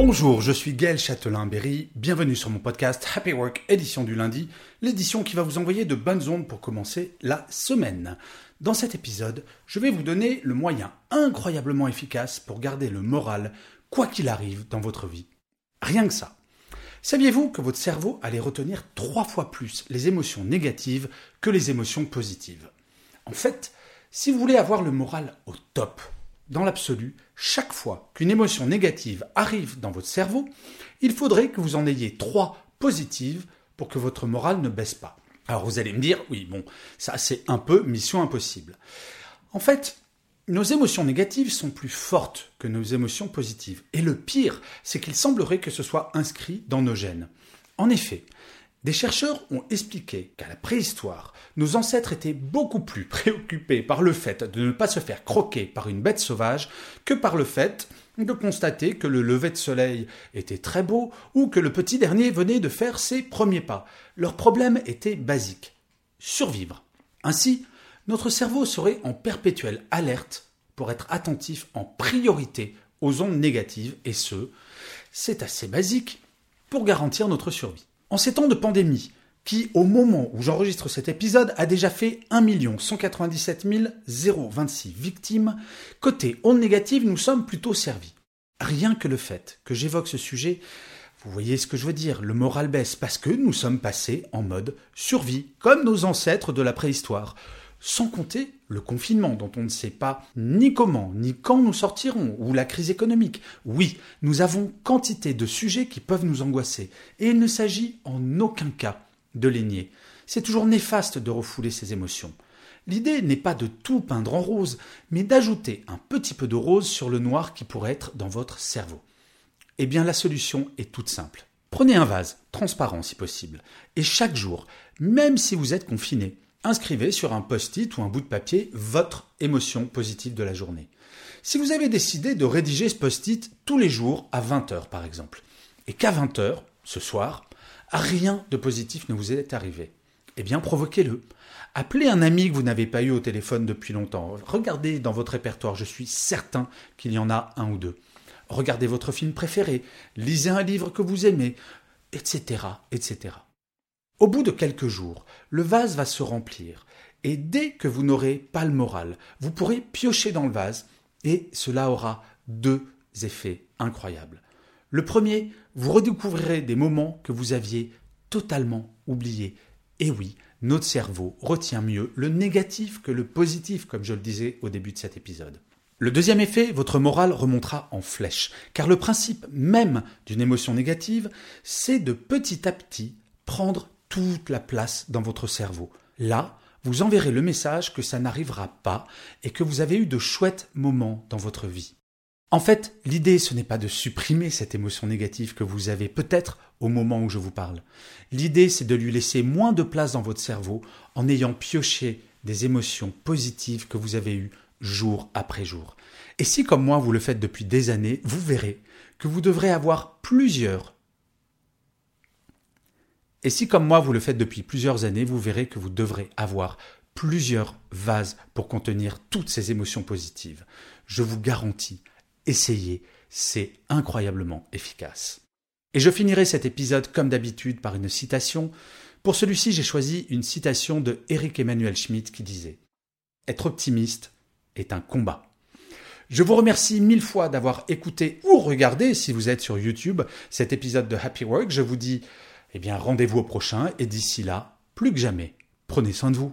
Bonjour, je suis Gaël Châtelain-Berry. Bienvenue sur mon podcast Happy Work, édition du lundi, l'édition qui va vous envoyer de bonnes ondes pour commencer la semaine. Dans cet épisode, je vais vous donner le moyen incroyablement efficace pour garder le moral, quoi qu'il arrive dans votre vie. Rien que ça. Saviez-vous que votre cerveau allait retenir trois fois plus les émotions négatives que les émotions positives? En fait, si vous voulez avoir le moral au top, dans l'absolu, chaque fois qu'une émotion négative arrive dans votre cerveau, il faudrait que vous en ayez trois positives pour que votre morale ne baisse pas. Alors vous allez me dire, oui, bon, ça c'est un peu mission impossible. En fait, nos émotions négatives sont plus fortes que nos émotions positives. Et le pire, c'est qu'il semblerait que ce soit inscrit dans nos gènes. En effet, des chercheurs ont expliqué qu'à la préhistoire, nos ancêtres étaient beaucoup plus préoccupés par le fait de ne pas se faire croquer par une bête sauvage que par le fait de constater que le lever de soleil était très beau ou que le petit dernier venait de faire ses premiers pas. Leur problème était basique survivre. Ainsi, notre cerveau serait en perpétuelle alerte pour être attentif en priorité aux ondes négatives et ce, c'est assez basique pour garantir notre survie. En ces temps de pandémie, qui, au moment où j'enregistre cet épisode, a déjà fait 1 197 026 victimes, côté ondes négatives, nous sommes plutôt servis. Rien que le fait que j'évoque ce sujet, vous voyez ce que je veux dire, le moral baisse parce que nous sommes passés en mode survie, comme nos ancêtres de la préhistoire. Sans compter le confinement dont on ne sait pas ni comment ni quand nous sortirons, ou la crise économique. Oui, nous avons quantité de sujets qui peuvent nous angoisser, et il ne s'agit en aucun cas de les nier. C'est toujours néfaste de refouler ces émotions. L'idée n'est pas de tout peindre en rose, mais d'ajouter un petit peu de rose sur le noir qui pourrait être dans votre cerveau. Eh bien, la solution est toute simple. Prenez un vase, transparent si possible, et chaque jour, même si vous êtes confiné, inscrivez sur un post-it ou un bout de papier votre émotion positive de la journée. Si vous avez décidé de rédiger ce post-it tous les jours à 20h par exemple, et qu'à 20h, ce soir, rien de positif ne vous est arrivé, eh bien provoquez-le. Appelez un ami que vous n'avez pas eu au téléphone depuis longtemps. Regardez dans votre répertoire, je suis certain qu'il y en a un ou deux. Regardez votre film préféré, lisez un livre que vous aimez, etc., etc. Au bout de quelques jours, le vase va se remplir, et dès que vous n'aurez pas le moral, vous pourrez piocher dans le vase, et cela aura deux effets incroyables. Le premier, vous redécouvrirez des moments que vous aviez totalement oubliés. Et oui, notre cerveau retient mieux le négatif que le positif, comme je le disais au début de cet épisode. Le deuxième effet, votre morale remontera en flèche, car le principe même d'une émotion négative, c'est de petit à petit prendre toute la place dans votre cerveau. Là, vous enverrez le message que ça n'arrivera pas et que vous avez eu de chouettes moments dans votre vie. En fait, l'idée, ce n'est pas de supprimer cette émotion négative que vous avez peut-être au moment où je vous parle. L'idée, c'est de lui laisser moins de place dans votre cerveau en ayant pioché des émotions positives que vous avez eues jour après jour. Et si, comme moi, vous le faites depuis des années, vous verrez que vous devrez avoir plusieurs et si comme moi vous le faites depuis plusieurs années, vous verrez que vous devrez avoir plusieurs vases pour contenir toutes ces émotions positives. Je vous garantis, essayez, c'est incroyablement efficace. Et je finirai cet épisode comme d'habitude par une citation. Pour celui-ci, j'ai choisi une citation de Eric Emmanuel Schmitt qui disait Être optimiste est un combat. Je vous remercie mille fois d'avoir écouté ou regardé, si vous êtes sur YouTube, cet épisode de Happy Work. Je vous dis eh bien, rendez-vous au prochain et d'ici là, plus que jamais, prenez soin de vous.